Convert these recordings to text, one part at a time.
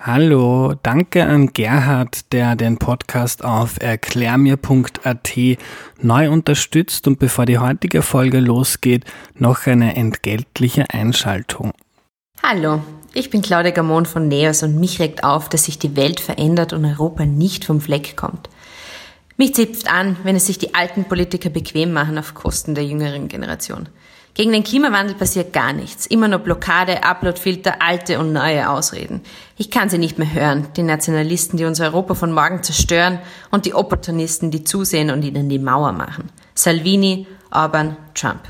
Hallo, danke an Gerhard, der den Podcast auf erklärmir.at neu unterstützt und bevor die heutige Folge losgeht, noch eine entgeltliche Einschaltung. Hallo, ich bin Claudia Gamon von NEOS und mich regt auf, dass sich die Welt verändert und Europa nicht vom Fleck kommt. Mich zipft an, wenn es sich die alten Politiker bequem machen auf Kosten der jüngeren Generation. Gegen den Klimawandel passiert gar nichts. Immer nur Blockade, Uploadfilter, alte und neue Ausreden. Ich kann sie nicht mehr hören. Die Nationalisten, die unser Europa von morgen zerstören und die Opportunisten, die zusehen und ihnen die Mauer machen. Salvini, Orban, Trump.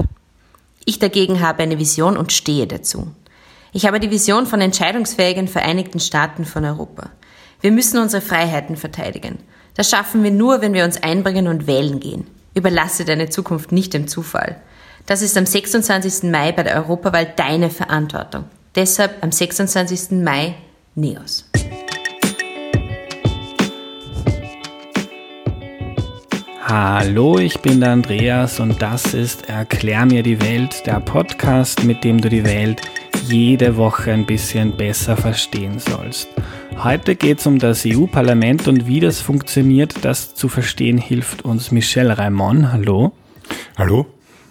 Ich dagegen habe eine Vision und stehe dazu. Ich habe die Vision von entscheidungsfähigen Vereinigten Staaten von Europa. Wir müssen unsere Freiheiten verteidigen. Das schaffen wir nur, wenn wir uns einbringen und wählen gehen. Überlasse deine Zukunft nicht dem Zufall. Das ist am 26. Mai bei der Europawahl deine Verantwortung. Deshalb am 26. Mai NEOS. Hallo, ich bin der Andreas und das ist Erklär mir die Welt, der Podcast, mit dem du die Welt jede Woche ein bisschen besser verstehen sollst. Heute geht es um das EU-Parlament und wie das funktioniert. Das zu verstehen hilft uns Michel Raimond. Hallo. Hallo.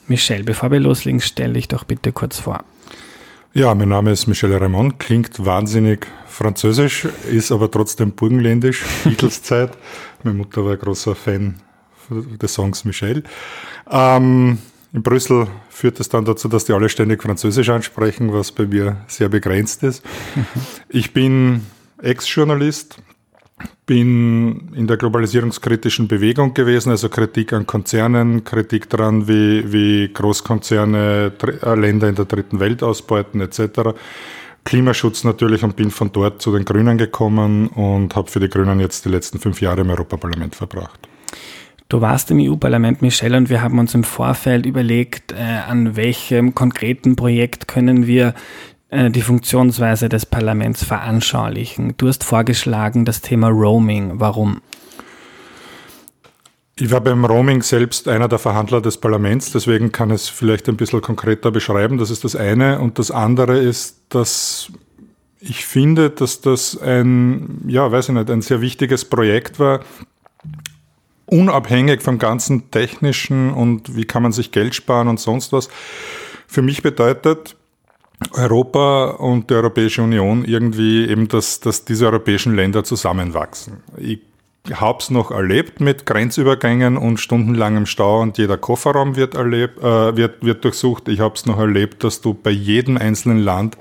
Michel, bevor wir loslegen, stell dich doch bitte kurz vor. Ja, mein Name ist Michel Raymond, klingt wahnsinnig französisch, ist aber trotzdem burgenländisch, Beatles-Zeit. Meine Mutter war ein großer Fan des Songs Michel. Ähm, in Brüssel führt es dann dazu, dass die alle ständig Französisch ansprechen, was bei mir sehr begrenzt ist. Ich bin Ex-Journalist, bin in der globalisierungskritischen Bewegung gewesen, also Kritik an Konzernen, Kritik daran, wie, wie Großkonzerne äh, Länder in der dritten Welt ausbeuten etc. Klimaschutz natürlich und bin von dort zu den Grünen gekommen und habe für die Grünen jetzt die letzten fünf Jahre im Europaparlament verbracht. Du warst im EU-Parlament, Michelle, und wir haben uns im Vorfeld überlegt, äh, an welchem konkreten Projekt können wir die Funktionsweise des Parlaments veranschaulichen. Du hast vorgeschlagen das Thema Roaming. Warum? Ich war beim Roaming selbst einer der Verhandler des Parlaments, deswegen kann es vielleicht ein bisschen konkreter beschreiben. Das ist das eine. Und das andere ist, dass ich finde, dass das ein, ja, weiß ich nicht, ein sehr wichtiges Projekt war, unabhängig vom ganzen technischen und wie kann man sich Geld sparen und sonst was. Für mich bedeutet, Europa und die Europäische Union irgendwie eben, dass, dass diese europäischen Länder zusammenwachsen. Ich habe es noch erlebt mit Grenzübergängen und stundenlangem Stau und jeder Kofferraum wird, erlebt, äh, wird, wird durchsucht. Ich habe es noch erlebt, dass du bei jedem einzelnen Land,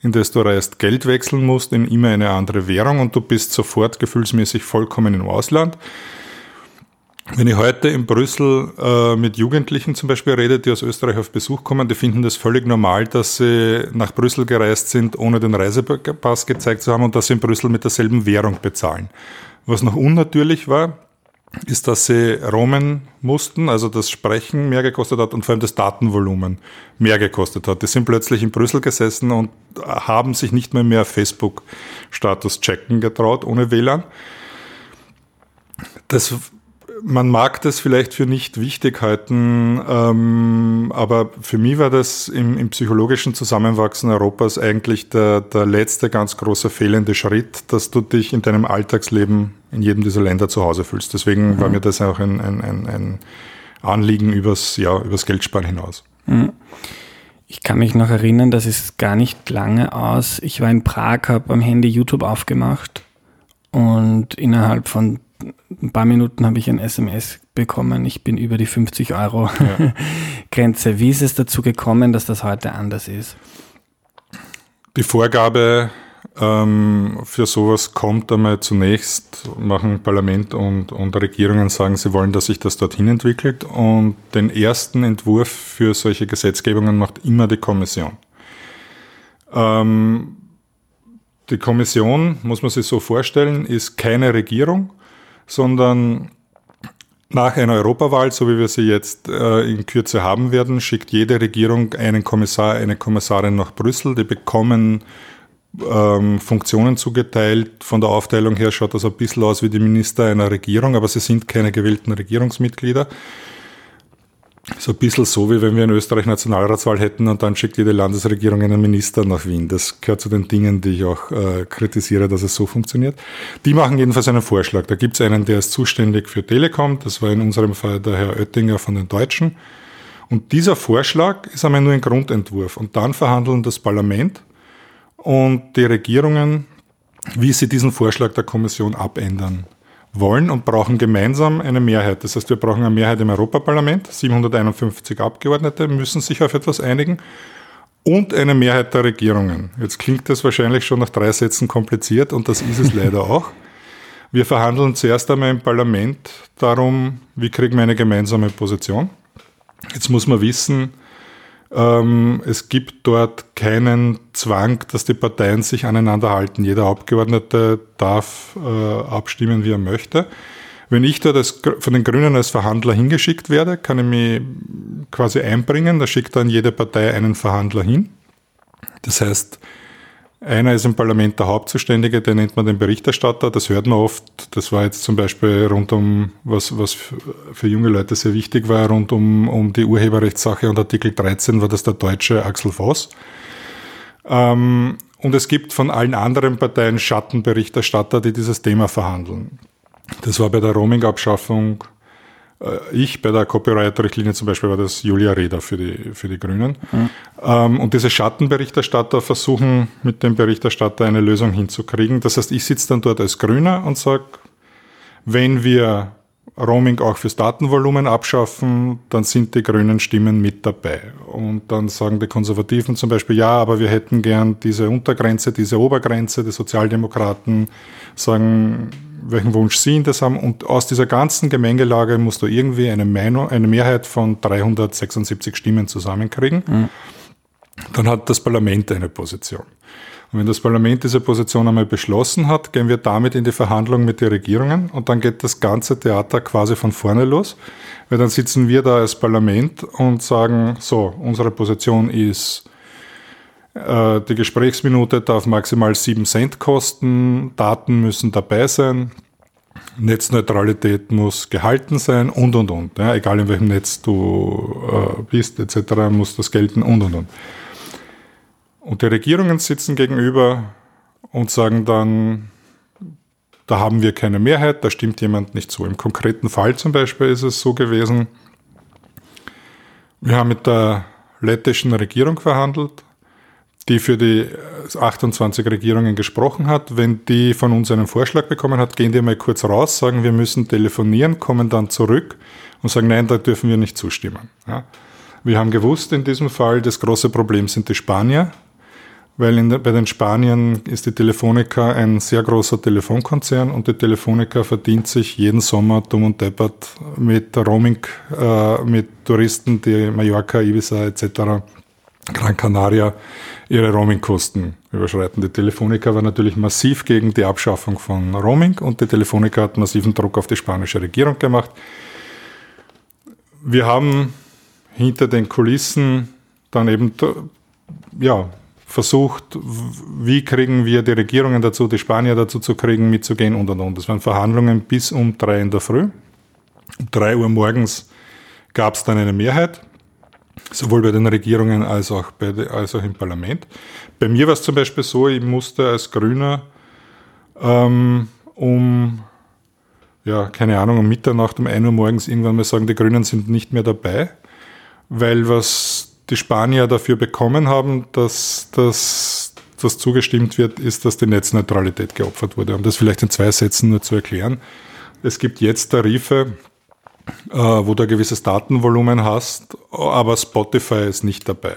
in das du reist, Geld wechseln musst in immer eine andere Währung und du bist sofort gefühlsmäßig vollkommen im Ausland. Wenn ich heute in Brüssel äh, mit Jugendlichen zum Beispiel rede, die aus Österreich auf Besuch kommen, die finden das völlig normal, dass sie nach Brüssel gereist sind, ohne den Reisepass gezeigt zu haben und dass sie in Brüssel mit derselben Währung bezahlen. Was noch unnatürlich war, ist, dass sie roamen mussten, also das Sprechen mehr gekostet hat und vor allem das Datenvolumen mehr gekostet hat. Die sind plötzlich in Brüssel gesessen und haben sich nicht mehr mehr Facebook-Status checken getraut ohne WLAN. Das man mag das vielleicht für nicht wichtig halten, ähm, aber für mich war das im, im, psychologischen Zusammenwachsen Europas eigentlich der, der letzte ganz große fehlende Schritt, dass du dich in deinem Alltagsleben in jedem dieser Länder zu Hause fühlst. Deswegen mhm. war mir das auch ein, ein, ein, ein Anliegen übers, ja, übers Geldsparen hinaus. Mhm. Ich kann mich noch erinnern, das ist gar nicht lange aus. Ich war in Prag, habe am Handy YouTube aufgemacht und innerhalb von ein paar Minuten habe ich ein SMS bekommen, ich bin über die 50 Euro ja. Grenze. Wie ist es dazu gekommen, dass das heute anders ist? Die Vorgabe ähm, für sowas kommt einmal zunächst, machen Parlament und, und Regierungen sagen, sie wollen, dass sich das dorthin entwickelt. Und den ersten Entwurf für solche Gesetzgebungen macht immer die Kommission. Ähm, die Kommission, muss man sich so vorstellen, ist keine Regierung, sondern nach einer Europawahl, so wie wir sie jetzt äh, in Kürze haben werden, schickt jede Regierung einen Kommissar, eine Kommissarin nach Brüssel. Die bekommen ähm, Funktionen zugeteilt. Von der Aufteilung her schaut das ein bisschen aus wie die Minister einer Regierung, aber sie sind keine gewählten Regierungsmitglieder. So ein bisschen so, wie wenn wir in Österreich Nationalratswahl hätten und dann schickt jede Landesregierung einen Minister nach Wien. Das gehört zu den Dingen, die ich auch äh, kritisiere, dass es so funktioniert. Die machen jedenfalls einen Vorschlag. Da gibt es einen, der ist zuständig für Telekom. Das war in unserem Fall der Herr Oettinger von den Deutschen. Und dieser Vorschlag ist einmal nur ein Grundentwurf. Und dann verhandeln das Parlament und die Regierungen, wie sie diesen Vorschlag der Kommission abändern wollen und brauchen gemeinsam eine Mehrheit. Das heißt, wir brauchen eine Mehrheit im Europaparlament. 751 Abgeordnete müssen sich auf etwas einigen und eine Mehrheit der Regierungen. Jetzt klingt das wahrscheinlich schon nach drei Sätzen kompliziert und das ist es leider auch. Wir verhandeln zuerst einmal im Parlament darum, wie kriegen wir eine gemeinsame Position. Jetzt muss man wissen, es gibt dort keinen Zwang, dass die Parteien sich aneinander halten. Jeder Abgeordnete darf äh, abstimmen, wie er möchte. Wenn ich dort als, von den Grünen als Verhandler hingeschickt werde, kann ich mich quasi einbringen. Da schickt dann jede Partei einen Verhandler hin. Das heißt, einer ist im Parlament der Hauptzuständige, den nennt man den Berichterstatter. Das hört man oft. Das war jetzt zum Beispiel rund um, was, was für junge Leute sehr wichtig war, rund um, um die Urheberrechtssache und Artikel 13 war das der deutsche Axel Voss. Ähm, und es gibt von allen anderen Parteien Schattenberichterstatter, die dieses Thema verhandeln. Das war bei der Roaming-Abschaffung ich bei der Copyright-Richtlinie zum Beispiel war das Julia Reda für die, für die Grünen. Mhm. und diese Schattenberichterstatter versuchen mit dem Berichterstatter eine Lösung hinzukriegen. Das heißt, ich sitze dann dort als Grüner und sage, wenn wir Roaming auch fürs Datenvolumen abschaffen, dann sind die grünen Stimmen mit dabei. Und dann sagen die Konservativen zum Beispiel, ja, aber wir hätten gern diese Untergrenze, diese Obergrenze. Die Sozialdemokraten sagen, welchen Wunsch Sie in das haben. Und aus dieser ganzen Gemengelage musst du irgendwie eine, Meinung, eine Mehrheit von 376 Stimmen zusammenkriegen. Mhm. Dann hat das Parlament eine Position. Und wenn das Parlament diese Position einmal beschlossen hat, gehen wir damit in die Verhandlungen mit den Regierungen und dann geht das ganze Theater quasi von vorne los. Weil dann sitzen wir da als Parlament und sagen, so, unsere Position ist, die Gesprächsminute darf maximal 7 Cent kosten, Daten müssen dabei sein, Netzneutralität muss gehalten sein und und und. Ja, egal in welchem Netz du äh, bist, etc., muss das gelten und und und. Und die Regierungen sitzen gegenüber und sagen dann, da haben wir keine Mehrheit, da stimmt jemand nicht zu. Im konkreten Fall zum Beispiel ist es so gewesen, wir haben mit der lettischen Regierung verhandelt, die für die 28 Regierungen gesprochen hat. Wenn die von uns einen Vorschlag bekommen hat, gehen die mal kurz raus, sagen, wir müssen telefonieren, kommen dann zurück und sagen, nein, da dürfen wir nicht zustimmen. Ja. Wir haben gewusst in diesem Fall, das große Problem sind die Spanier, weil der, bei den Spaniern ist die Telefonica ein sehr großer Telefonkonzern und die Telefonica verdient sich jeden Sommer dumm und deppert mit Roaming, äh, mit Touristen, die Mallorca, Ibiza etc., Gran Canaria ihre Roamingkosten überschreiten. Die Telefonica war natürlich massiv gegen die Abschaffung von Roaming und die Telefonica hat massiven Druck auf die spanische Regierung gemacht. Wir haben hinter den Kulissen dann eben ja, versucht, wie kriegen wir die Regierungen dazu, die Spanier dazu zu kriegen, mitzugehen und und und. Das waren Verhandlungen bis um drei in der Früh. Um drei Uhr morgens gab es dann eine Mehrheit, sowohl bei den Regierungen als auch, bei, als auch im Parlament. Bei mir war es zum Beispiel so, ich musste als Grüner ähm, um, ja, keine Ahnung, um Mitternacht, um 1 Uhr morgens irgendwann mal sagen, die Grünen sind nicht mehr dabei, weil was die Spanier dafür bekommen haben, dass das dass zugestimmt wird, ist, dass die Netzneutralität geopfert wurde. Um das vielleicht in zwei Sätzen nur zu erklären. Es gibt jetzt Tarife, äh, wo du ein gewisses Datenvolumen hast, aber Spotify ist nicht dabei.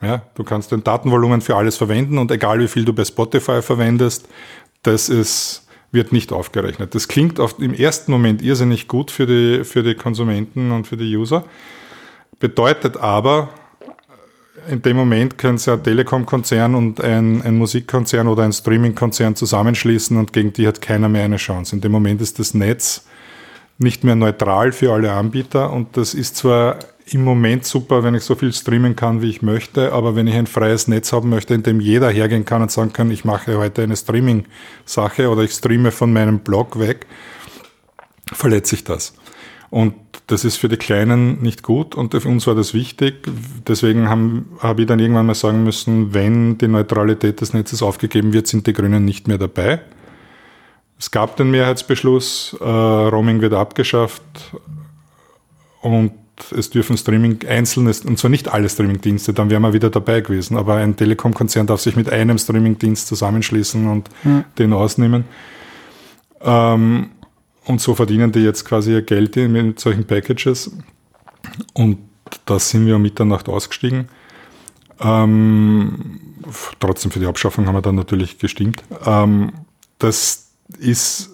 Ja, du kannst ein Datenvolumen für alles verwenden und egal wie viel du bei Spotify verwendest, das ist, wird nicht aufgerechnet. Das klingt auf, im ersten Moment irrsinnig gut für die, für die Konsumenten und für die User, bedeutet aber, in dem Moment können sie ein Telekom-Konzern und ein, ein Musikkonzern oder ein Streaming-Konzern zusammenschließen und gegen die hat keiner mehr eine Chance. In dem Moment ist das Netz nicht mehr neutral für alle Anbieter und das ist zwar im Moment super, wenn ich so viel streamen kann, wie ich möchte, aber wenn ich ein freies Netz haben möchte, in dem jeder hergehen kann und sagen kann, ich mache heute eine Streaming-Sache oder ich streame von meinem Blog weg, verletze ich das. Und das ist für die Kleinen nicht gut und für uns war das wichtig. Deswegen habe hab ich dann irgendwann mal sagen müssen, wenn die Neutralität des Netzes aufgegeben wird, sind die Grünen nicht mehr dabei. Es gab den Mehrheitsbeschluss, äh, Roaming wird abgeschafft und es dürfen Streaming einzelne, und zwar nicht alle Streamingdienste, dann wären wir wieder dabei gewesen, aber ein Telekom-Konzern darf sich mit einem Streamingdienst zusammenschließen und mhm. den ausnehmen. Ähm, und so verdienen die jetzt quasi ihr Geld mit solchen Packages. Und da sind wir um Mitternacht ausgestiegen. Ähm, trotzdem für die Abschaffung haben wir dann natürlich gestimmt. Ähm, das ist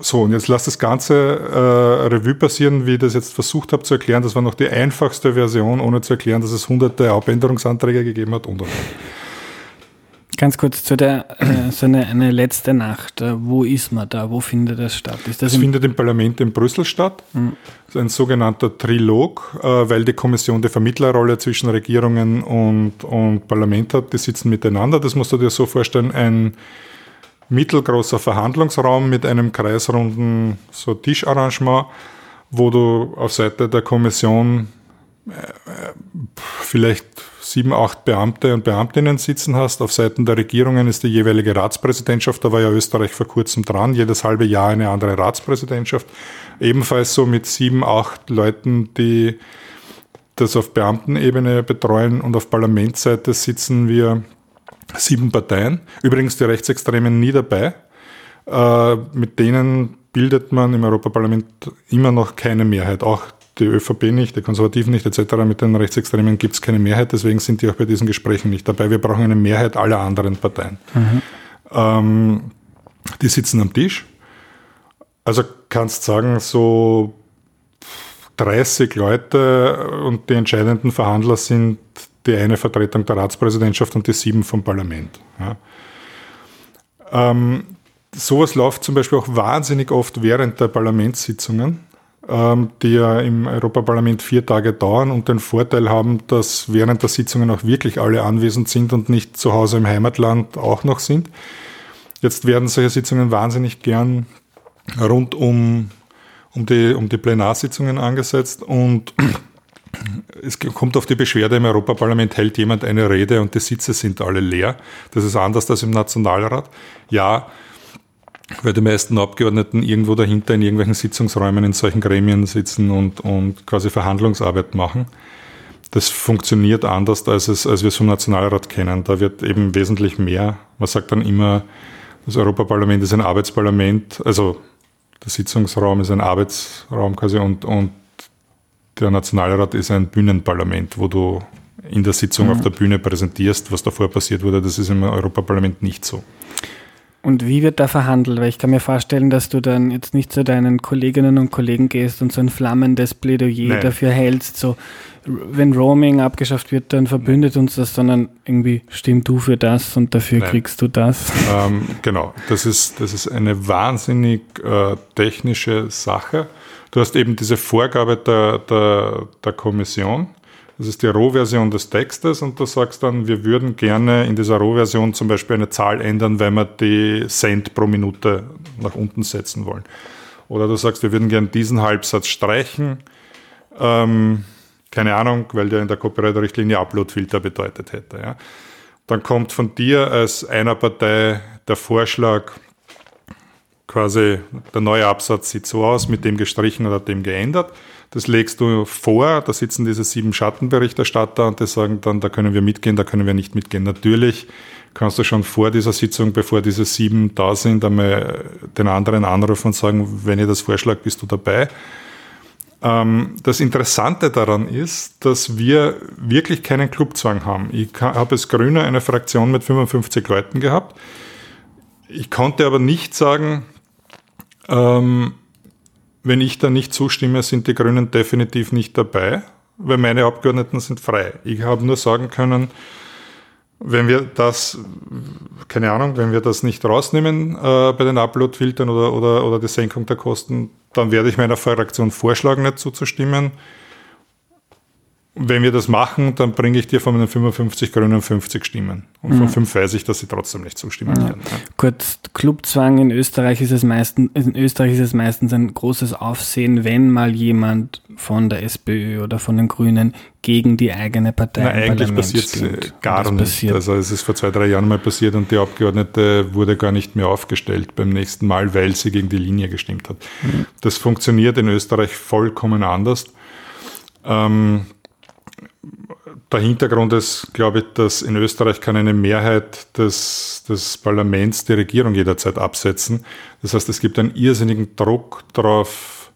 so, und jetzt lass das Ganze äh, Revue passieren, wie ich das jetzt versucht habe zu erklären. Das war noch die einfachste Version, ohne zu erklären, dass es hunderte Abänderungsanträge gegeben hat und und. Ganz kurz zu der, äh, so eine, eine letzte Nacht. Äh, wo ist man da? Wo findet das statt? Ist das, das findet im Parlament in Brüssel statt. Mhm. Das ist ein sogenannter Trilog, äh, weil die Kommission die Vermittlerrolle zwischen Regierungen und, und Parlament hat. Die sitzen miteinander. Das musst du dir so vorstellen, ein mittelgroßer Verhandlungsraum mit einem kreisrunden so Tischarrangement, wo du auf Seite der Kommission äh, vielleicht sieben, acht Beamte und Beamtinnen sitzen hast. Auf Seiten der Regierungen ist die jeweilige Ratspräsidentschaft. Da war ja Österreich vor kurzem dran. Jedes halbe Jahr eine andere Ratspräsidentschaft. Ebenfalls so mit sieben, acht Leuten, die das auf Beamtenebene betreuen. Und auf Parlamentsseite sitzen wir sieben Parteien. Übrigens die Rechtsextremen nie dabei. Äh, mit denen bildet man im Europaparlament immer noch keine Mehrheit. Auch die ÖVP nicht, die Konservativen nicht, etc. Mit den Rechtsextremen gibt es keine Mehrheit, deswegen sind die auch bei diesen Gesprächen nicht dabei. Wir brauchen eine Mehrheit aller anderen Parteien. Mhm. Ähm, die sitzen am Tisch. Also kannst sagen, so 30 Leute und die entscheidenden Verhandler sind die eine Vertretung der Ratspräsidentschaft und die sieben vom Parlament. Ja. Ähm, sowas läuft zum Beispiel auch wahnsinnig oft während der Parlamentssitzungen ähm, die ja im Europaparlament vier Tage dauern und den Vorteil haben, dass während der Sitzungen auch wirklich alle anwesend sind und nicht zu Hause im Heimatland auch noch sind. Jetzt werden solche Sitzungen wahnsinnig gern rund um, um, die, um die Plenarsitzungen angesetzt und es kommt auf die Beschwerde im Europaparlament, hält jemand eine Rede und die Sitze sind alle leer. Das ist anders als im Nationalrat. Ja, weil die meisten Abgeordneten irgendwo dahinter in irgendwelchen Sitzungsräumen in solchen Gremien sitzen und, und quasi Verhandlungsarbeit machen. Das funktioniert anders, als, es, als wir es vom Nationalrat kennen. Da wird eben wesentlich mehr. Man sagt dann immer, das Europaparlament ist ein Arbeitsparlament, also der Sitzungsraum ist ein Arbeitsraum quasi und, und der Nationalrat ist ein Bühnenparlament, wo du in der Sitzung mhm. auf der Bühne präsentierst, was davor passiert wurde. Das ist im Europaparlament nicht so. Und wie wird da verhandelt? Weil ich kann mir vorstellen, dass du dann jetzt nicht zu deinen Kolleginnen und Kollegen gehst und so ein flammendes Plädoyer Nein. dafür hältst, so wenn Roaming abgeschafft wird, dann verbündet uns das, sondern irgendwie stimm du für das und dafür Nein. kriegst du das. Ähm, genau, das ist, das ist eine wahnsinnig äh, technische Sache. Du hast eben diese Vorgabe der, der, der Kommission das ist die Rohversion des Textes und du sagst dann, wir würden gerne in dieser Rohversion zum Beispiel eine Zahl ändern, weil wir die Cent pro Minute nach unten setzen wollen. Oder du sagst, wir würden gerne diesen Halbsatz streichen. Ähm, keine Ahnung, weil der in der Copyright-Richtlinie Upload-Filter bedeutet hätte. Ja. Dann kommt von dir als einer Partei der Vorschlag, quasi der neue Absatz sieht so aus, mit dem gestrichen oder dem geändert. Das legst du vor, da sitzen diese sieben Schattenberichterstatter und die sagen dann, da können wir mitgehen, da können wir nicht mitgehen. Natürlich kannst du schon vor dieser Sitzung, bevor diese sieben da sind, einmal den anderen anrufen und sagen, wenn ihr das vorschlagt, bist du dabei. Ähm, das Interessante daran ist, dass wir wirklich keinen Clubzwang haben. Ich habe als Grüner eine Fraktion mit 55 Leuten gehabt. Ich konnte aber nicht sagen, ähm, wenn ich da nicht zustimme, sind die Grünen definitiv nicht dabei, weil meine Abgeordneten sind frei. Ich habe nur sagen können, wenn wir das, keine Ahnung, wenn wir das nicht rausnehmen äh, bei den Upload-Filtern oder, oder, oder die Senkung der Kosten, dann werde ich meiner Fraktion vorschlagen, nicht zuzustimmen. Wenn wir das machen, dann bringe ich dir von den 55 Grünen 50 Stimmen. Und von mhm. fünf weiß ich, dass sie trotzdem nicht zustimmen ja. werden. Kurz, Clubzwang in Österreich ist es meistens, in Österreich ist es meistens ein großes Aufsehen, wenn mal jemand von der SPÖ oder von den Grünen gegen die eigene Partei Na, eigentlich passiert es gar nicht. Passiert. Also es ist vor zwei, drei Jahren mal passiert und die Abgeordnete wurde gar nicht mehr aufgestellt beim nächsten Mal, weil sie gegen die Linie gestimmt hat. Mhm. Das funktioniert in Österreich vollkommen anders. Ähm, der Hintergrund ist, glaube ich, dass in Österreich kann eine Mehrheit des, des Parlaments die Regierung jederzeit absetzen. Das heißt, es gibt einen irrsinnigen Druck darauf,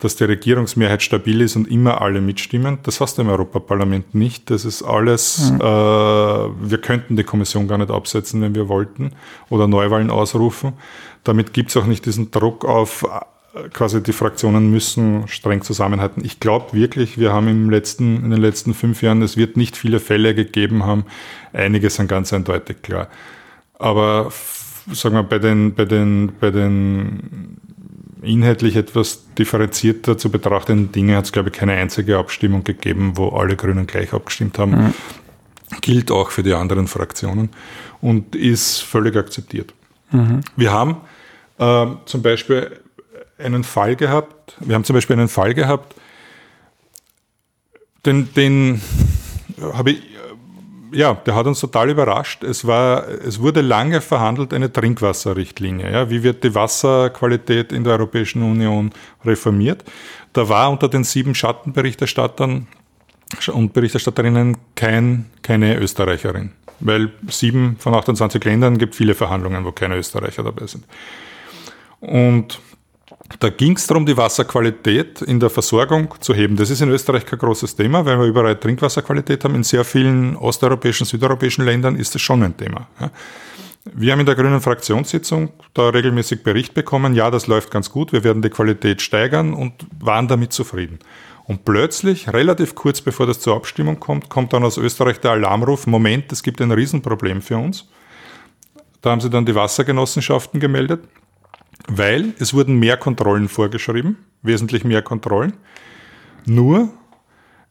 dass die Regierungsmehrheit stabil ist und immer alle mitstimmen. Das hast du im Europaparlament nicht. Das ist alles, mhm. äh, wir könnten die Kommission gar nicht absetzen, wenn wir wollten, oder Neuwahlen ausrufen. Damit gibt es auch nicht diesen Druck auf quasi die Fraktionen müssen streng zusammenhalten. Ich glaube wirklich, wir haben im letzten, in den letzten fünf Jahren, es wird nicht viele Fälle gegeben haben. Einige sind ganz eindeutig klar. Aber sagen wir, bei den, bei den, bei den inhaltlich etwas differenzierter zu betrachtenden Dingen hat es, glaube ich, keine einzige Abstimmung gegeben, wo alle Grünen gleich abgestimmt haben. Mhm. Gilt auch für die anderen Fraktionen und ist völlig akzeptiert. Mhm. Wir haben äh, zum Beispiel einen Fall gehabt, wir haben zum Beispiel einen Fall gehabt, den, den habe ich, ja, der hat uns total überrascht. Es war, es wurde lange verhandelt eine Trinkwasserrichtlinie. Ja, wie wird die Wasserqualität in der Europäischen Union reformiert? Da war unter den sieben Schattenberichterstattern und Berichterstatterinnen kein, keine Österreicherin. Weil sieben von 28 Ländern gibt viele Verhandlungen, wo keine Österreicher dabei sind. Und da ging es darum, die Wasserqualität in der Versorgung zu heben. Das ist in Österreich kein großes Thema, weil wir überall Trinkwasserqualität haben. In sehr vielen osteuropäischen, südeuropäischen Ländern ist das schon ein Thema. Wir haben in der grünen Fraktionssitzung da regelmäßig Bericht bekommen, ja, das läuft ganz gut, wir werden die Qualität steigern und waren damit zufrieden. Und plötzlich, relativ kurz bevor das zur Abstimmung kommt, kommt dann aus Österreich der Alarmruf, Moment, es gibt ein Riesenproblem für uns. Da haben sie dann die Wassergenossenschaften gemeldet weil es wurden mehr Kontrollen vorgeschrieben, wesentlich mehr Kontrollen. Nur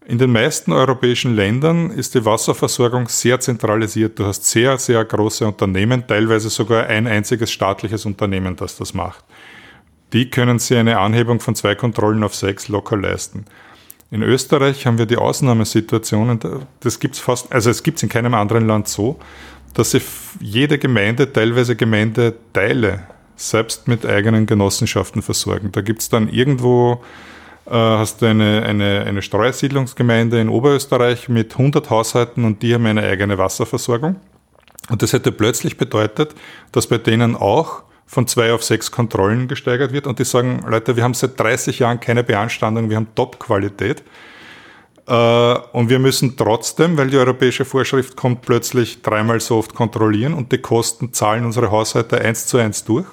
in den meisten europäischen Ländern ist die Wasserversorgung sehr zentralisiert. Du hast sehr, sehr große Unternehmen, teilweise sogar ein einziges staatliches Unternehmen, das das macht. Die können sich eine Anhebung von zwei Kontrollen auf sechs locker leisten. In Österreich haben wir die Ausnahmesituation, das gibt's fast, also es gibt es in keinem anderen Land so, dass sich jede Gemeinde, teilweise Gemeindeteile selbst mit eigenen Genossenschaften versorgen. Da gibt es dann irgendwo, äh, hast du eine, eine, eine Streusiedlungsgemeinde in Oberösterreich mit 100 Haushalten und die haben eine eigene Wasserversorgung. Und das hätte plötzlich bedeutet, dass bei denen auch von zwei auf sechs Kontrollen gesteigert wird und die sagen, Leute, wir haben seit 30 Jahren keine Beanstandung, wir haben Top-Qualität. Äh, und wir müssen trotzdem, weil die europäische Vorschrift kommt, plötzlich dreimal so oft kontrollieren und die Kosten zahlen unsere Haushalte eins zu eins durch.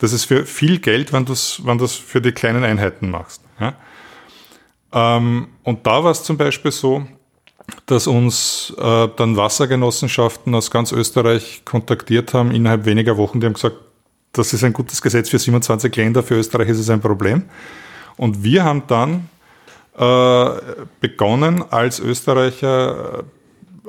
Das ist für viel Geld, wenn du es wenn für die kleinen Einheiten machst. Ja? Ähm, und da war es zum Beispiel so, dass uns äh, dann Wassergenossenschaften aus ganz Österreich kontaktiert haben innerhalb weniger Wochen. Die haben gesagt, das ist ein gutes Gesetz für 27 Länder, für Österreich ist es ein Problem. Und wir haben dann äh, begonnen, als Österreicher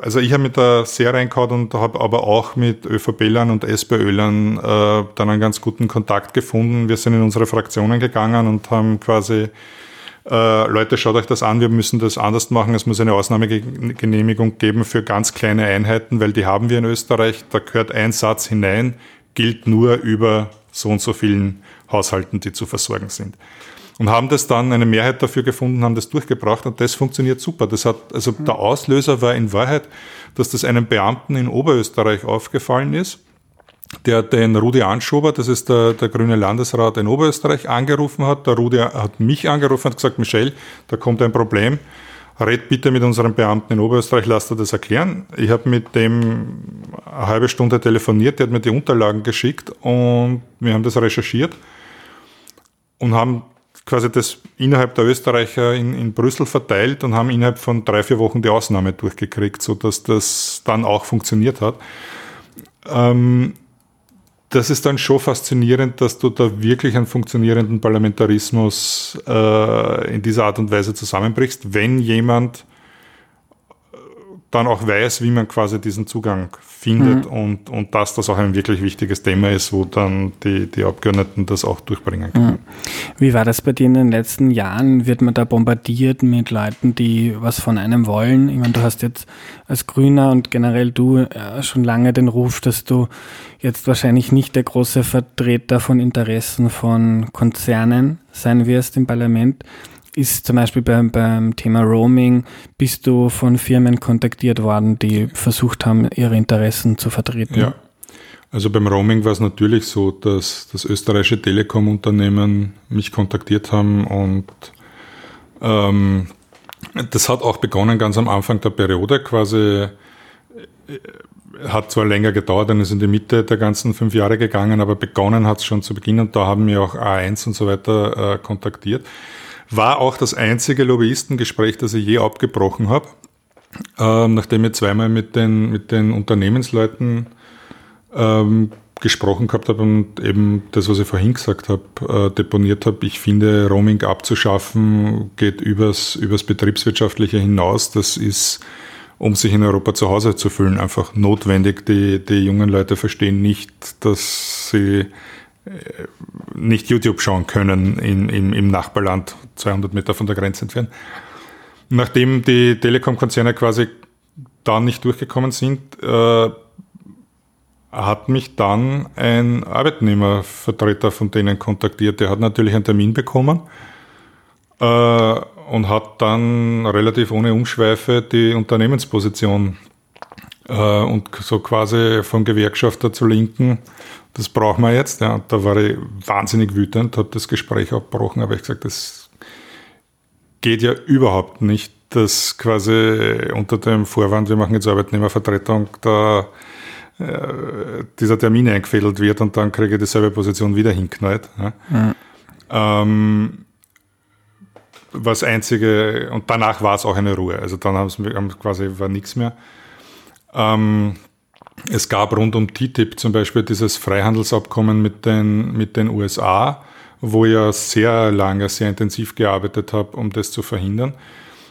also ich habe mit da sehr reingehauen und habe aber auch mit ÖVP-Lern und SPÖ-Lern äh, dann einen ganz guten Kontakt gefunden. Wir sind in unsere Fraktionen gegangen und haben quasi äh, Leute, schaut euch das an, wir müssen das anders machen. Es muss eine Ausnahmegenehmigung geben für ganz kleine Einheiten, weil die haben wir in Österreich. Da gehört ein Satz hinein, gilt nur über so und so vielen Haushalten, die zu versorgen sind und haben das dann eine Mehrheit dafür gefunden, haben das durchgebracht und das funktioniert super. Das hat, also der Auslöser war in Wahrheit, dass das einem Beamten in Oberösterreich aufgefallen ist, der den Rudi Anschober, das ist der, der grüne Landesrat in Oberösterreich, angerufen hat. Der Rudi hat mich angerufen und gesagt, Michel, da kommt ein Problem. Red bitte mit unserem Beamten in Oberösterreich, lass dir das erklären. Ich habe mit dem eine halbe Stunde telefoniert, der hat mir die Unterlagen geschickt und wir haben das recherchiert und haben quasi das innerhalb der Österreicher in, in Brüssel verteilt und haben innerhalb von drei, vier Wochen die Ausnahme durchgekriegt, sodass das dann auch funktioniert hat. Ähm, das ist dann schon faszinierend, dass du da wirklich einen funktionierenden Parlamentarismus äh, in dieser Art und Weise zusammenbrichst, wenn jemand dann auch weiß, wie man quasi diesen Zugang findet mhm. und, und dass das auch ein wirklich wichtiges Thema ist, wo dann die, die Abgeordneten das auch durchbringen können. Mhm. Wie war das bei dir in den letzten Jahren? Wird man da bombardiert mit Leuten, die was von einem wollen? Ich meine, du hast jetzt als Grüner und generell du äh, schon lange den Ruf, dass du jetzt wahrscheinlich nicht der große Vertreter von Interessen von Konzernen sein wirst im Parlament ist zum Beispiel beim, beim Thema Roaming, bist du von Firmen kontaktiert worden, die versucht haben, ihre Interessen zu vertreten? Ja. Also beim Roaming war es natürlich so, dass das österreichische Telekom-Unternehmen mich kontaktiert haben und ähm, das hat auch begonnen ganz am Anfang der Periode quasi äh, hat zwar länger gedauert, dann ist in die Mitte der ganzen fünf Jahre gegangen, aber begonnen hat es schon zu Beginn und da haben wir auch A1 und so weiter äh, kontaktiert. War auch das einzige Lobbyistengespräch, das ich je abgebrochen habe, ähm, nachdem ich zweimal mit den, mit den Unternehmensleuten ähm, gesprochen gehabt habe und eben das, was ich vorhin gesagt habe, äh, deponiert habe. Ich finde, Roaming abzuschaffen geht übers, übers Betriebswirtschaftliche hinaus. Das ist, um sich in Europa zu Hause zu fühlen, einfach notwendig. Die, die jungen Leute verstehen nicht, dass sie nicht YouTube schauen können in, im, im Nachbarland, 200 Meter von der Grenze entfernt. Nachdem die Telekom-Konzerne quasi da nicht durchgekommen sind, äh, hat mich dann ein Arbeitnehmervertreter von denen kontaktiert. Der hat natürlich einen Termin bekommen äh, und hat dann relativ ohne Umschweife die Unternehmensposition äh, und so quasi vom Gewerkschafter zur Linken das brauchen wir jetzt. Ja. Da war ich wahnsinnig wütend, habe das Gespräch abgebrochen, aber ich gesagt, das geht ja überhaupt nicht, dass quasi unter dem Vorwand, wir machen jetzt Arbeitnehmervertretung, da äh, dieser Termin eingefädelt wird und dann kriege ich dieselbe Position wieder hinknallt. Ja. Mhm. Ähm, was einzige, und danach war es auch eine Ruhe. Also dann haben es quasi war nichts mehr. Ähm, es gab rund um TTIP zum Beispiel dieses Freihandelsabkommen mit den, mit den USA, wo ich ja sehr lange, sehr intensiv gearbeitet habe, um das zu verhindern.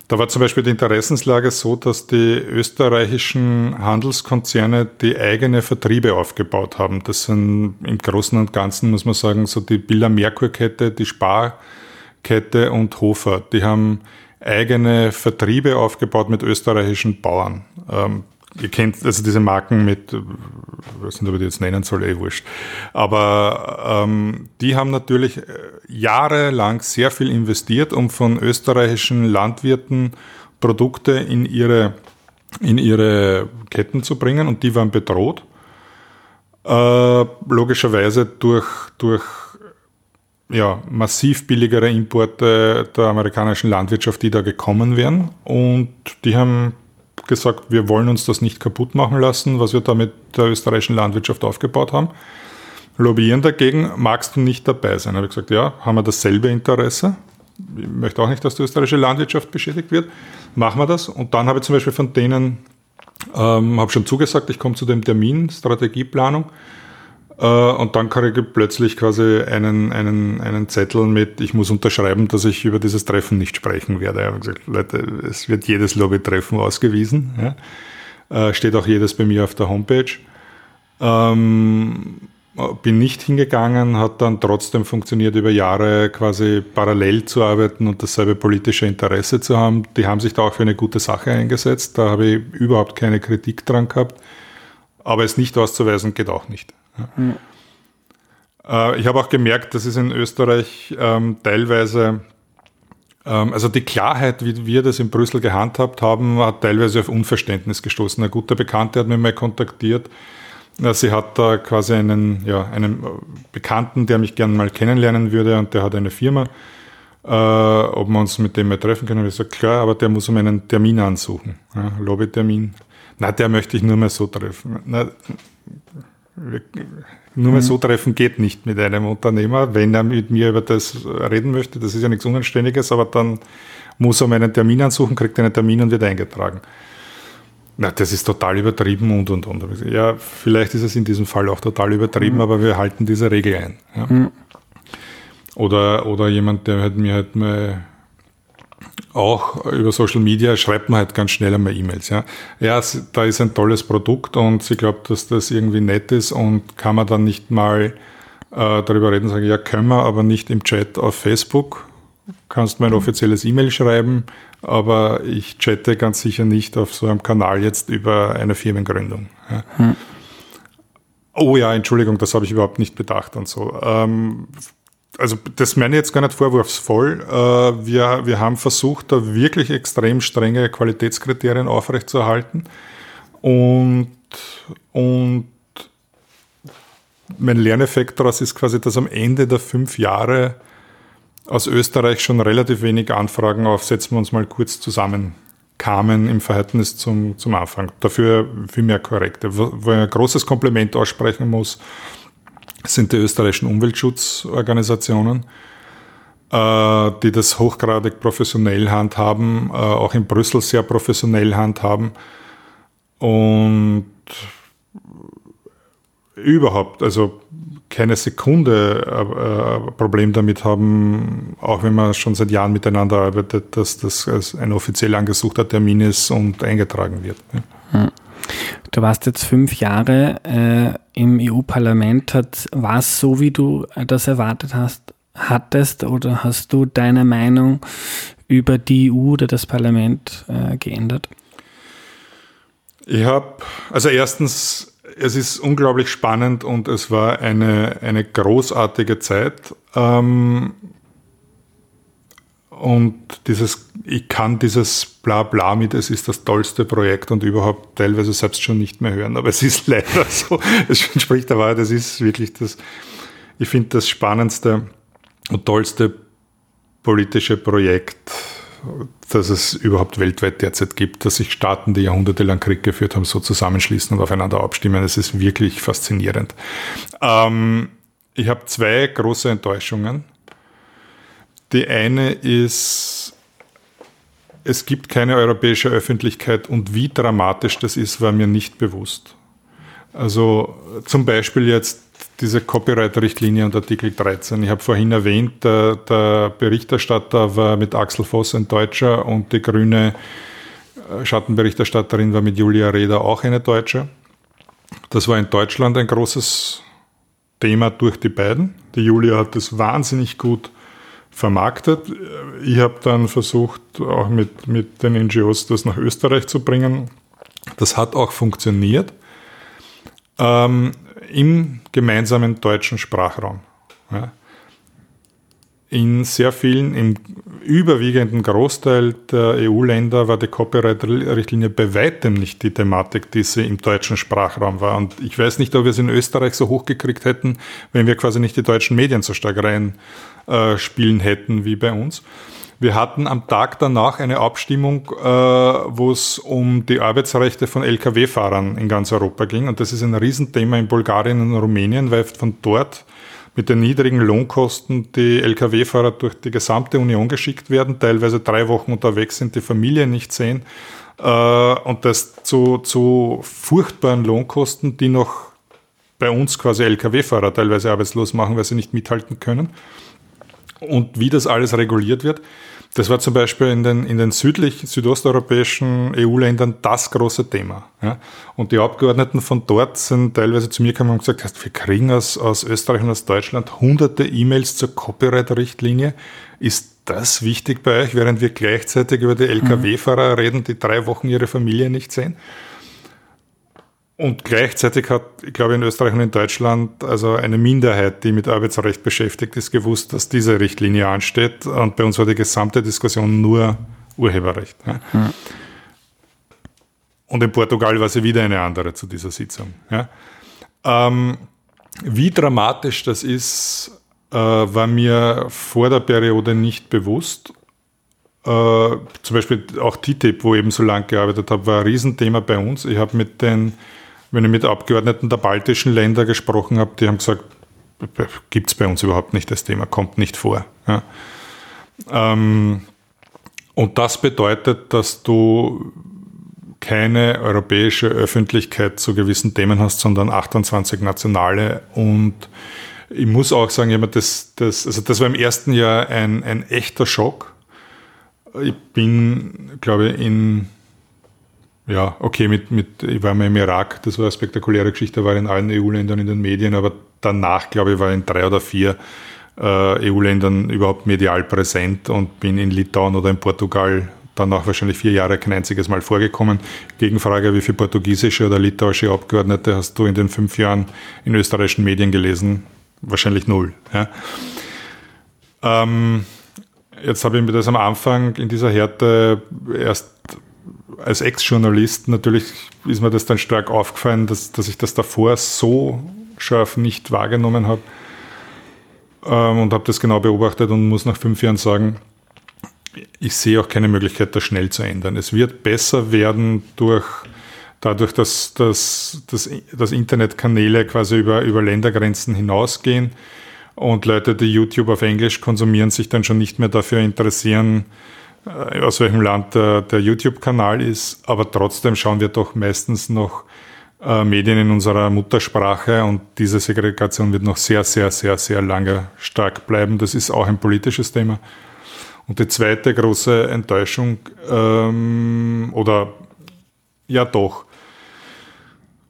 Da war zum Beispiel die Interessenslage so, dass die österreichischen Handelskonzerne die eigene Vertriebe aufgebaut haben. Das sind im Großen und Ganzen, muss man sagen, so die Billa Merkur-Kette, die Sparkette und Hofer. Die haben eigene Vertriebe aufgebaut mit österreichischen Bauern. Ähm, ihr kennt also diese Marken mit, ich weiß nicht, ob ich die jetzt nennen soll, eh wurscht. Aber ähm, die haben natürlich äh, jahrelang sehr viel investiert, um von österreichischen Landwirten Produkte in ihre, in ihre Ketten zu bringen und die waren bedroht. Äh, logischerweise durch, durch ja, massiv billigere Importe der amerikanischen Landwirtschaft, die da gekommen wären. Und die haben gesagt, wir wollen uns das nicht kaputt machen lassen, was wir da mit der österreichischen Landwirtschaft aufgebaut haben. Lobbyieren dagegen, magst du nicht dabei sein? Habe ich gesagt, ja, haben wir dasselbe Interesse. Ich möchte auch nicht, dass die österreichische Landwirtschaft beschädigt wird. Machen wir das. Und dann habe ich zum Beispiel von denen, ähm, habe schon zugesagt, ich komme zu dem Termin, Strategieplanung. Äh, und dann kriege ich plötzlich quasi einen, einen, einen Zettel mit, ich muss unterschreiben, dass ich über dieses Treffen nicht sprechen werde. Ich habe gesagt, Leute, es wird jedes Lobbytreffen ausgewiesen. Ja. Äh, steht auch jedes bei mir auf der Homepage. Ähm, bin nicht hingegangen, hat dann trotzdem funktioniert, über Jahre quasi parallel zu arbeiten und dasselbe politische Interesse zu haben. Die haben sich da auch für eine gute Sache eingesetzt. Da habe ich überhaupt keine Kritik dran gehabt. Aber es nicht auszuweisen geht auch nicht. Mhm. ich habe auch gemerkt, das ist in Österreich ähm, teilweise, ähm, also die Klarheit, wie wir das in Brüssel gehandhabt haben, hat teilweise auf Unverständnis gestoßen. Ein guter Bekannter hat mich mal kontaktiert. Sie hat da quasi einen, ja, einen Bekannten, der mich gerne mal kennenlernen würde und der hat eine Firma, äh, ob wir uns mit dem mal treffen können. Ich sage, klar, aber der muss um einen Termin ansuchen, ja, Lobbytermin. Na, der möchte ich nur mal so treffen. Na, nur mal so mhm. treffen geht nicht mit einem Unternehmer, wenn er mit mir über das reden möchte. Das ist ja nichts Unanständiges, aber dann muss er meinen Termin ansuchen, kriegt einen Termin und wird eingetragen. Na, das ist total übertrieben und und und. Ja, vielleicht ist es in diesem Fall auch total übertrieben, mhm. aber wir halten diese Regel ein. Ja. Mhm. Oder, oder jemand, der halt mir halt mal auch über Social Media schreibt man halt ganz schnell einmal E-Mails. Ja, ja da ist ein tolles Produkt und sie glaubt, dass das irgendwie nett ist und kann man dann nicht mal äh, darüber reden und sagen, ja, können wir, aber nicht im Chat auf Facebook. Kannst mein offizielles E-Mail schreiben, aber ich chatte ganz sicher nicht auf so einem Kanal jetzt über eine Firmengründung. Ja. Hm. Oh ja, Entschuldigung, das habe ich überhaupt nicht bedacht und so. Ähm, also das meine ich jetzt gar nicht vorwurfsvoll. Äh, wir, wir haben versucht, da wirklich extrem strenge Qualitätskriterien aufrechtzuerhalten. Und, und mein Lerneffekt daraus ist quasi, dass am Ende der fünf Jahre aus Österreich schon relativ wenig Anfragen auf, setzen wir uns mal kurz zusammen, kamen im Verhältnis zum, zum Anfang. Dafür viel mehr korrekte. Wo ich ein großes Kompliment aussprechen muss, sind die österreichischen Umweltschutzorganisationen, äh, die das hochgradig professionell handhaben, äh, auch in Brüssel sehr professionell handhaben und überhaupt, also keine Sekunde äh, Problem damit haben, auch wenn man schon seit Jahren miteinander arbeitet, dass das ein offiziell angesuchter Termin ist und eingetragen wird. Hm. Du warst jetzt fünf Jahre äh, im EU-Parlament. War es so, wie du das erwartet hast, hattest oder hast du deine Meinung über die EU oder das Parlament äh, geändert? Ich habe, also erstens, es ist unglaublich spannend und es war eine, eine großartige Zeit. Ähm, und dieses, ich kann dieses Blabla mit, es ist das tollste Projekt und überhaupt teilweise selbst schon nicht mehr hören. Aber es ist leider so, es entspricht der Wahrheit, es ist wirklich das, ich finde das spannendste und tollste politische Projekt, das es überhaupt weltweit derzeit gibt, dass sich Staaten, die jahrhundertelang Krieg geführt haben, so zusammenschließen und aufeinander abstimmen. Es ist wirklich faszinierend. Ähm, ich habe zwei große Enttäuschungen. Die eine ist, es gibt keine europäische Öffentlichkeit und wie dramatisch das ist, war mir nicht bewusst. Also zum Beispiel jetzt diese Copyright-Richtlinie und Artikel 13. Ich habe vorhin erwähnt, der, der, Berichterstatter war mit Axel Voss ein Deutscher und die grüne äh, Schattenberichterstatterin war mit Julia Reda auch eine Deutsche. Das war in Deutschland ein großes Thema durch die beiden. Die Julia hat das wahnsinnig gut vermarktet. Ich habe dann versucht, auch mit, mit den NGOs das nach Österreich zu bringen. Das hat auch funktioniert ähm, im gemeinsamen deutschen Sprachraum. Ja. In sehr vielen, im überwiegenden Großteil der EU-Länder war die Copyright-Richtlinie bei weitem nicht die Thematik, die sie im deutschen Sprachraum war. Und ich weiß nicht, ob wir es in Österreich so hochgekriegt hätten, wenn wir quasi nicht die deutschen Medien so stark rein äh, spielen hätten wie bei uns. Wir hatten am Tag danach eine Abstimmung, äh, wo es um die Arbeitsrechte von Lkw-Fahrern in ganz Europa ging. Und das ist ein Riesenthema in Bulgarien und Rumänien, weil von dort mit den niedrigen Lohnkosten die Lkw-Fahrer durch die gesamte Union geschickt werden, teilweise drei Wochen unterwegs sind, die Familie nicht sehen. Äh, und das zu, zu furchtbaren Lohnkosten, die noch bei uns quasi Lkw-Fahrer teilweise arbeitslos machen, weil sie nicht mithalten können und wie das alles reguliert wird. Das war zum Beispiel in den, in den südlich, südosteuropäischen EU-Ländern das große Thema. Ja. Und die Abgeordneten von dort sind teilweise zu mir gekommen und gesagt, wir kriegen aus, aus Österreich und aus Deutschland hunderte E-Mails zur Copyright-Richtlinie. Ist das wichtig bei euch, während wir gleichzeitig über die Lkw-Fahrer reden, die drei Wochen ihre Familie nicht sehen? Und gleichzeitig hat, ich glaube, in Österreich und in Deutschland also eine Minderheit, die mit Arbeitsrecht beschäftigt ist, gewusst, dass diese Richtlinie ansteht. Und bei uns war die gesamte Diskussion nur Urheberrecht. Ja. Hm. Und in Portugal war sie wieder eine andere zu dieser Sitzung. Ja. Ähm, wie dramatisch das ist, äh, war mir vor der Periode nicht bewusst. Äh, zum Beispiel auch TTIP, wo ich eben so lange gearbeitet habe, war ein Riesenthema bei uns. Ich habe mit den wenn ich mit Abgeordneten der baltischen Länder gesprochen habe, die haben gesagt, gibt es bei uns überhaupt nicht das Thema, kommt nicht vor. Ja. Ähm, und das bedeutet, dass du keine europäische Öffentlichkeit zu gewissen Themen hast, sondern 28 nationale. Und ich muss auch sagen, das, das, also das war im ersten Jahr ein, ein echter Schock, Ich bin, glaube ich, in, ja, okay, mit, mit, ich war mal im Irak, das war eine spektakuläre Geschichte, war in allen EU-Ländern in den Medien, aber danach, glaube ich, war in drei oder vier äh, EU-Ländern überhaupt medial präsent und bin in Litauen oder in Portugal danach wahrscheinlich vier Jahre kein einziges Mal vorgekommen. Gegenfrage, wie viele portugiesische oder litauische Abgeordnete hast du in den fünf Jahren in österreichischen Medien gelesen? Wahrscheinlich null. Ja. Ähm, jetzt habe ich mir das am Anfang in dieser Härte erst als Ex-Journalist, natürlich ist mir das dann stark aufgefallen, dass, dass ich das davor so scharf nicht wahrgenommen habe ähm, und habe das genau beobachtet und muss nach fünf Jahren sagen, ich sehe auch keine Möglichkeit, das schnell zu ändern. Es wird besser werden durch dadurch, dass, dass, dass, dass Internetkanäle quasi über, über Ländergrenzen hinausgehen und Leute, die YouTube auf Englisch konsumieren, sich dann schon nicht mehr dafür interessieren, aus welchem Land der, der YouTube-Kanal ist. Aber trotzdem schauen wir doch meistens noch äh, Medien in unserer Muttersprache und diese Segregation wird noch sehr, sehr, sehr, sehr lange stark bleiben. Das ist auch ein politisches Thema. Und die zweite große Enttäuschung, ähm, oder ja doch,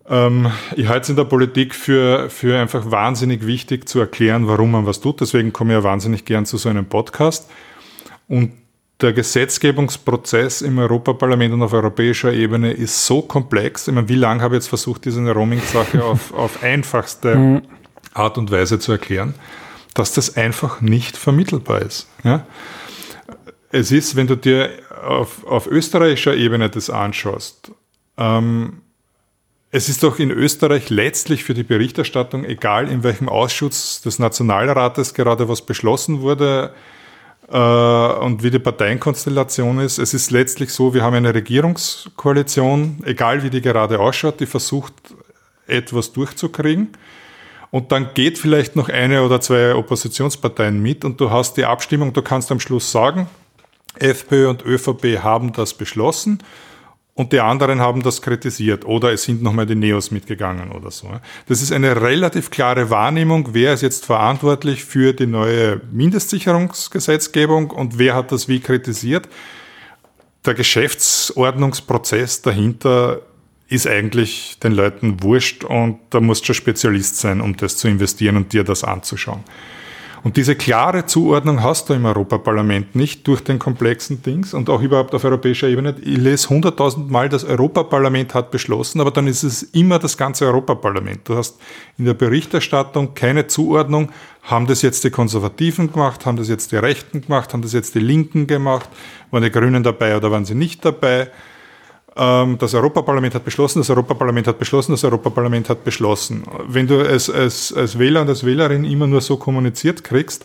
ähm, ich halte es in der Politik für, für einfach wahnsinnig wichtig zu erklären, warum man was tut. Deswegen komme ich ja wahnsinnig gern zu so einem Podcast. Und der Gesetzgebungsprozess im Europaparlament und auf europäischer Ebene ist so komplex. Ich meine, wie lange habe ich jetzt versucht, diese Roaming-Sache auf, auf einfachste. Art und Weise zu erklären, dass das einfach nicht vermittelbar ist. Ja? es ist, wenn du dir auf, auf österreichischer Ebene das anschaust, ähm, es ist doch in Österreich letztlich für die Berichterstattung egal, in welchem Ausschuss des Nationalrates gerade was beschlossen wurde äh, und wie die Parteienkonstellation ist. Es ist letztlich so, wir haben eine Regierungskoalition, egal wie die gerade ausschaut, die versucht, etwas durchzukriegen. Und dann geht vielleicht noch eine oder zwei Oppositionsparteien mit und du hast die Abstimmung, du kannst am Schluss sagen, FPÖ und ÖVP haben das beschlossen und die anderen haben das kritisiert oder es sind nochmal die Neos mitgegangen oder so. Das ist eine relativ klare Wahrnehmung, wer ist jetzt verantwortlich für die neue Mindestsicherungsgesetzgebung und wer hat das wie kritisiert. Der Geschäftsordnungsprozess dahinter ist eigentlich den Leuten wurscht und da musst du schon Spezialist sein, um das zu investieren und dir das anzuschauen. Und diese klare Zuordnung hast du im Europaparlament nicht durch den komplexen Dings und auch überhaupt auf europäischer Ebene. Ich lese hunderttausend Mal, das Europaparlament hat beschlossen, aber dann ist es immer das ganze Europaparlament. Du hast in der Berichterstattung keine Zuordnung. Haben das jetzt die Konservativen gemacht? Haben das jetzt die Rechten gemacht? Haben das jetzt die Linken gemacht? Waren die Grünen dabei oder waren sie nicht dabei? Ähm, das Europaparlament hat beschlossen, das Europaparlament hat beschlossen, das Europaparlament hat beschlossen. Wenn du es als, als Wähler und als Wählerin immer nur so kommuniziert kriegst,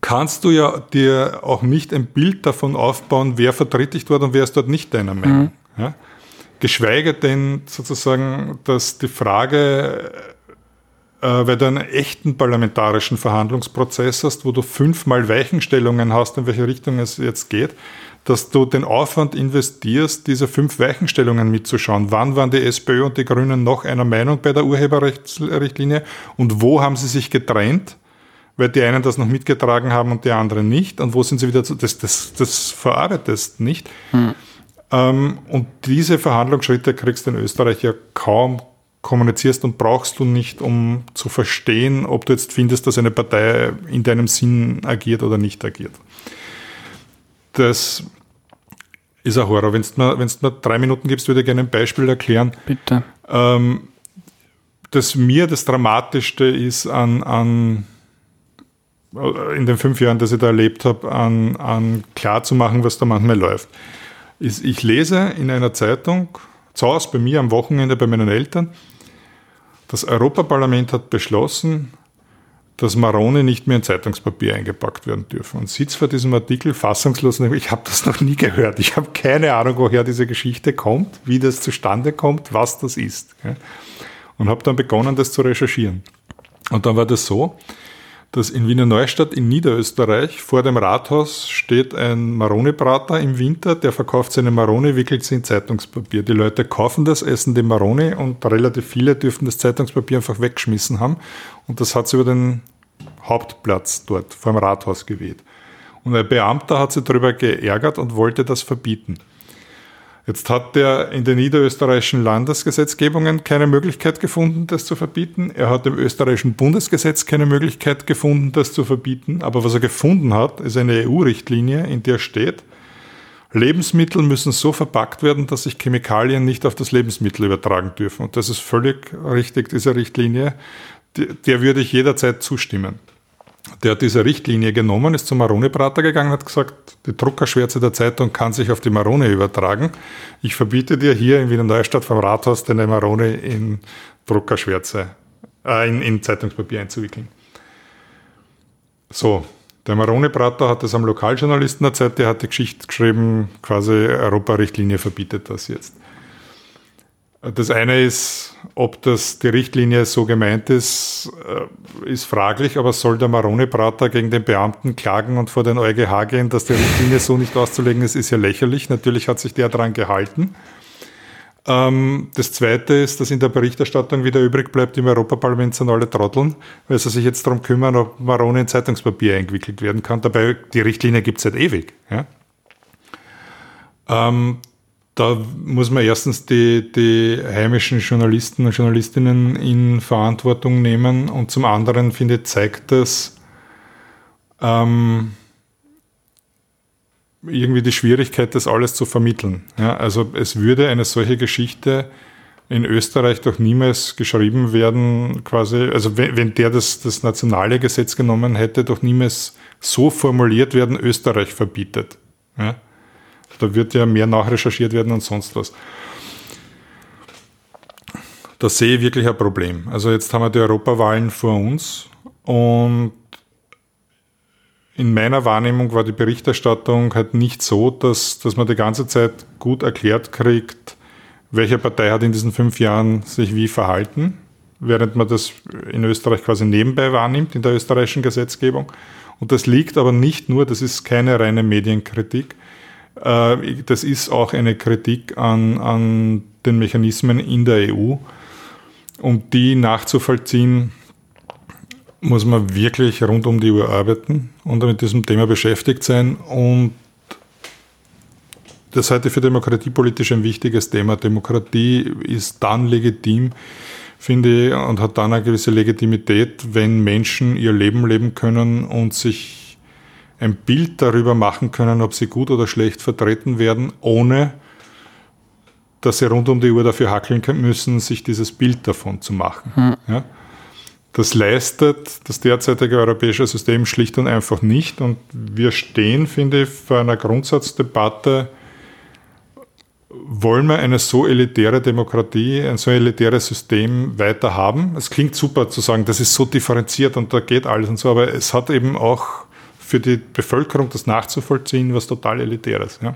kannst du ja dir auch nicht ein Bild davon aufbauen, wer vertritt dich dort und wer ist dort nicht deiner Meinung. Mhm. Ja? Geschweige denn sozusagen, dass die Frage, äh, weil du einen echten parlamentarischen Verhandlungsprozess hast, wo du fünfmal Weichenstellungen hast, in welche Richtung es jetzt geht, dass du den Aufwand investierst, diese fünf Weichenstellungen mitzuschauen. Wann waren die SPÖ und die Grünen noch einer Meinung bei der Urheberrechtsrichtlinie und wo haben sie sich getrennt? Weil die einen das noch mitgetragen haben und die anderen nicht. Und wo sind sie wieder zu, das, das, das verarbeitest nicht. Hm. Ähm, und diese Verhandlungsschritte kriegst du in Österreich ja kaum kommunizierst und brauchst du nicht, um zu verstehen, ob du jetzt findest, dass eine Partei in deinem Sinn agiert oder nicht agiert. Das ist ein Horror. Wenn du mir, mir drei Minuten gibst, würde ich gerne ein Beispiel erklären. Bitte. Ähm, dass mir das Dramatischste ist an, an in den fünf Jahren, dass ich da erlebt habe, an, an klar zu machen, was da manchmal läuft. Ist, ich lese in einer Zeitung, zu Hause bei mir am Wochenende bei meinen Eltern, das Europaparlament hat beschlossen, dass Maroni nicht mehr in Zeitungspapier eingepackt werden dürfen. Und sitzt vor diesem Artikel fassungslos und ich habe das noch nie gehört. Ich habe keine Ahnung, woher diese Geschichte kommt, wie das zustande kommt, was das ist. Und habe dann begonnen, das zu recherchieren. Und dann war das so, dass in Wiener Neustadt in Niederösterreich vor dem Rathaus steht ein Maroni-Brater im Winter, der verkauft seine Maroni, wickelt sie in Zeitungspapier. Die Leute kaufen das, essen den Maroni und relativ viele dürfen das Zeitungspapier einfach weggeschmissen haben. Und das hat sie über den Hauptplatz dort vor dem Rathaus geweht. Und ein Beamter hat sich darüber geärgert und wollte das verbieten. Jetzt hat er in den niederösterreichischen Landesgesetzgebungen keine Möglichkeit gefunden, das zu verbieten. Er hat im österreichischen Bundesgesetz keine Möglichkeit gefunden, das zu verbieten. Aber was er gefunden hat, ist eine EU-Richtlinie, in der steht, Lebensmittel müssen so verpackt werden, dass sich Chemikalien nicht auf das Lebensmittel übertragen dürfen. Und das ist völlig richtig, diese Richtlinie. Der würde ich jederzeit zustimmen. Der hat diese Richtlinie genommen, ist zum Marone-Prater gegangen und hat gesagt, die Druckerschwärze der Zeitung kann sich auf die Marone übertragen. Ich verbiete dir hier in Wiener Neustadt vom Rathaus deine Marone in Druckerschwärze, äh, in, in Zeitungspapier einzuwickeln. So, der Marone-Prater hat das am Lokaljournalisten erzählt, der hat die Geschichte geschrieben, quasi Europa-Richtlinie verbietet das jetzt. Das eine ist, ob das die Richtlinie so gemeint ist, äh, ist fraglich, aber soll der Marone-Prater gegen den Beamten klagen und vor den EuGH gehen, dass die Richtlinie so nicht auszulegen ist, ist ja lächerlich. Natürlich hat sich der daran gehalten. Ähm, das zweite ist, dass in der Berichterstattung wieder übrig bleibt, im Europaparlament sind alle Trotteln, weil sie sich jetzt darum kümmern, ob Marone in Zeitungspapier eingewickelt werden kann. Dabei, die Richtlinie gibt es seit ewig. Ja? Da muss man erstens die, die heimischen Journalisten und Journalistinnen in Verantwortung nehmen und zum anderen, finde ich, zeigt das ähm, irgendwie die Schwierigkeit, das alles zu vermitteln. Ja, also es würde eine solche Geschichte in Österreich doch niemals geschrieben werden, quasi, also wenn, wenn der das, das nationale Gesetz genommen hätte, doch niemals so formuliert werden, Österreich verbietet. Ja? Da wird ja mehr nachrecherchiert werden und sonst was. Da sehe ich wirklich ein Problem. Also jetzt haben wir die Europawahlen vor uns und in meiner Wahrnehmung war die Berichterstattung halt nicht so, dass, dass man die ganze Zeit gut erklärt kriegt, welche Partei hat in diesen fünf Jahren sich wie verhalten, während man das in Österreich quasi nebenbei wahrnimmt in der österreichischen Gesetzgebung. Und das liegt aber nicht nur, das ist keine reine Medienkritik, das ist auch eine Kritik an, an den Mechanismen in der EU. Um die nachzuvollziehen, muss man wirklich rund um die Uhr arbeiten und mit diesem Thema beschäftigt sein. Und das halte ich für demokratiepolitisch ein wichtiges Thema. Demokratie ist dann legitim, finde ich, und hat dann eine gewisse Legitimität, wenn Menschen ihr Leben leben können und sich ein Bild darüber machen können, ob sie gut oder schlecht vertreten werden, ohne dass sie rund um die Uhr dafür hackeln müssen, sich dieses Bild davon zu machen. Hm. Ja? Das leistet das derzeitige europäische System schlicht und einfach nicht. Und wir stehen, finde ich, vor einer Grundsatzdebatte, wollen wir eine so elitäre Demokratie, ein so elitäres System weiter haben? Es klingt super zu sagen, das ist so differenziert und da geht alles und so, aber es hat eben auch für die Bevölkerung das nachzuvollziehen, was total elitäres. Ja.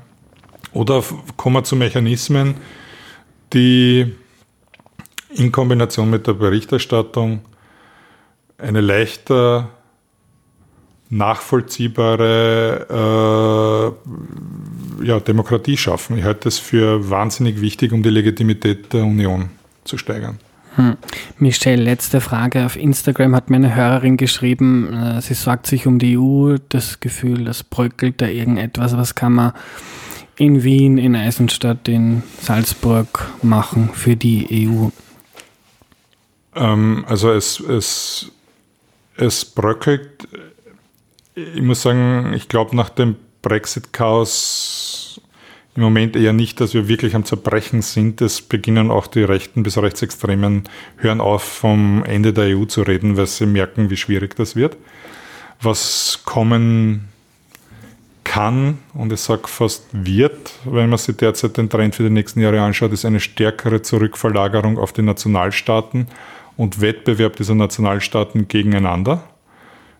Oder kommen wir zu Mechanismen, die in Kombination mit der Berichterstattung eine leichter nachvollziehbare äh, ja, Demokratie schaffen. Ich halte das für wahnsinnig wichtig, um die Legitimität der Union zu steigern. Hm. Michelle, letzte Frage. Auf Instagram hat mir eine Hörerin geschrieben, äh, sie sorgt sich um die EU, das Gefühl, das bröckelt da irgendetwas. Was kann man in Wien, in Eisenstadt, in Salzburg machen für die EU? Ähm, also es, es, es bröckelt. Ich muss sagen, ich glaube nach dem Brexit-Chaos im Moment eher nicht, dass wir wirklich am Zerbrechen sind. Es beginnen auch die Rechten bis Rechtsextremen, hören auf, vom Ende der EU zu reden, weil sie merken, wie schwierig das wird. Was kommen kann, und ich sage fast wird, wenn man sich derzeit den Trend für die nächsten Jahre anschaut, ist eine stärkere Zurückverlagerung auf die Nationalstaaten und Wettbewerb dieser Nationalstaaten gegeneinander,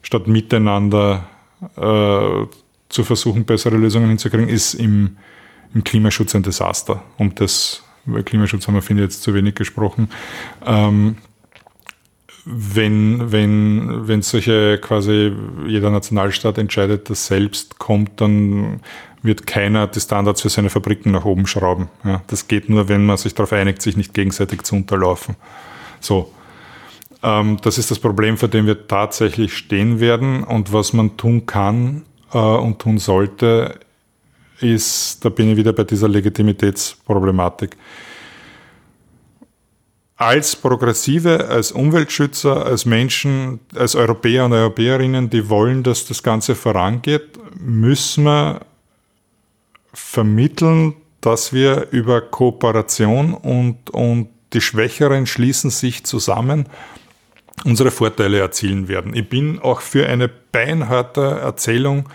statt miteinander äh, zu versuchen, bessere Lösungen hinzukriegen, ist im im Klimaschutz ein Desaster. Um das, über Klimaschutz haben wir, finde ich, jetzt zu wenig gesprochen. Ähm, wenn, wenn, wenn solche quasi jeder Nationalstaat entscheidet, dass selbst kommt, dann wird keiner die Standards für seine Fabriken nach oben schrauben. Ja, das geht nur, wenn man sich darauf einigt, sich nicht gegenseitig zu unterlaufen. So. Ähm, das ist das Problem, vor dem wir tatsächlich stehen werden. Und was man tun kann, äh, und tun sollte, ist, da bin ich wieder bei dieser Legitimitätsproblematik. Als Progressive, als Umweltschützer, als Menschen, als Europäer und Europäerinnen, die wollen, dass das Ganze vorangeht, müssen wir vermitteln, dass wir über Kooperation und, und die Schwächeren schließen sich zusammen unsere Vorteile erzielen werden. Ich bin auch für eine beinharte Erzählung,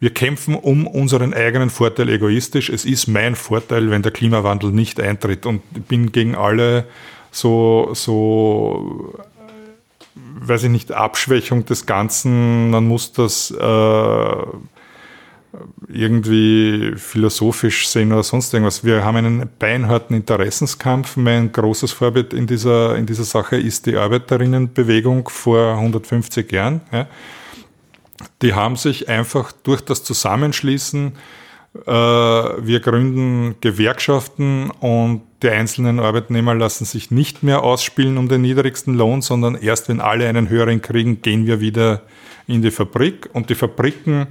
wir kämpfen um unseren eigenen Vorteil egoistisch. Es ist mein Vorteil, wenn der Klimawandel nicht eintritt. Und ich bin gegen alle so, so weiß ich nicht, Abschwächung des Ganzen. Man muss das äh, irgendwie philosophisch sehen oder sonst irgendwas. Wir haben einen beinharten Interessenskampf. Mein großes Vorbild in dieser, in dieser Sache ist die Arbeiterinnenbewegung vor 150 Jahren. Ja. Die haben sich einfach durch das Zusammenschließen, äh, wir gründen Gewerkschaften und die einzelnen Arbeitnehmer lassen sich nicht mehr ausspielen um den niedrigsten Lohn, sondern erst wenn alle einen höheren kriegen, gehen wir wieder in die Fabrik und die Fabriken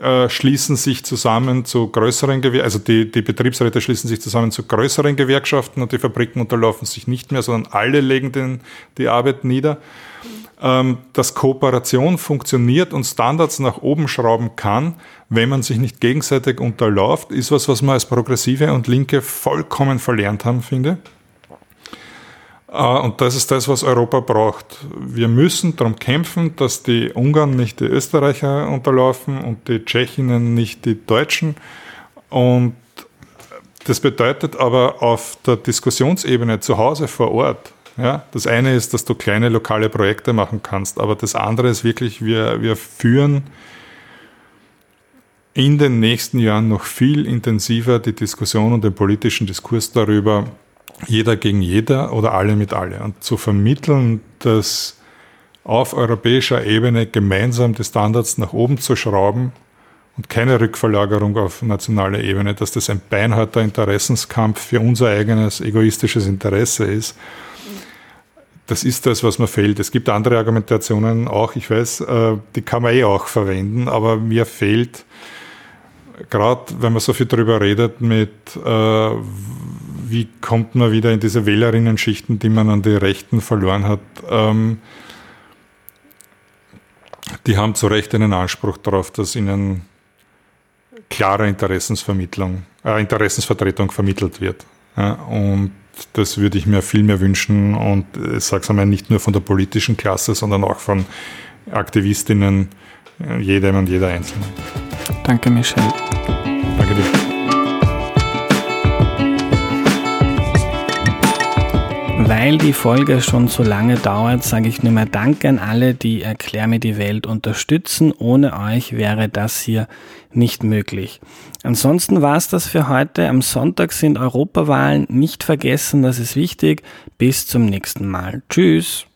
äh, schließen sich zusammen zu größeren Gewerkschaften, also die, die Betriebsräte schließen sich zusammen zu größeren Gewerkschaften und die Fabriken unterlaufen sich nicht mehr, sondern alle legen den, die Arbeit nieder. Ähm, dass Kooperation funktioniert und Standards nach oben schrauben kann, wenn man sich nicht gegenseitig unterläuft, ist was, was wir als Progressive und Linke vollkommen verlernt haben, finde. Äh, und das ist das, was Europa braucht. Wir müssen darum kämpfen, dass die Ungarn nicht die Österreicher unterlaufen und die Tschechinnen nicht die Deutschen. Und das bedeutet aber auf der Diskussionsebene zu Hause vor Ort, ja, das eine ist, dass du kleine lokale Projekte machen kannst, aber das andere ist wirklich, wir, wir führen in den nächsten Jahren noch viel intensiver die Diskussion und den politischen Diskurs darüber, jeder gegen jeder oder alle mit alle. Und zu vermitteln, dass auf europäischer Ebene gemeinsam die Standards nach oben zu schrauben und keine Rückverlagerung auf nationaler Ebene, dass das ein beinharter Interessenskampf für unser eigenes egoistisches Interesse ist. Das ist das, was mir fehlt. Es gibt andere Argumentationen auch, ich weiß, äh, die kann man eh auch verwenden, aber mir fehlt, gerade wenn man so viel darüber redet, mit äh, wie kommt man wieder in diese Wählerinnen-Schichten, die man an die Rechten verloren hat. Ähm, die haben zu Recht einen Anspruch darauf, dass ihnen klare Interessensvermittlung, äh, Interessensvertretung vermittelt wird. Ja, und das würde ich mir viel mehr wünschen und ich sage es einmal nicht nur von der politischen Klasse, sondern auch von Aktivistinnen, äh, jedem und jeder Einzelnen. Danke, Michelle. Danke dir. Weil die Folge schon so lange dauert, sage ich nur mal Danke an alle, die Erklär mir die Welt unterstützen. Ohne euch wäre das hier nicht möglich. Ansonsten war es das für heute. Am Sonntag sind Europawahlen. Nicht vergessen, das ist wichtig. Bis zum nächsten Mal. Tschüss.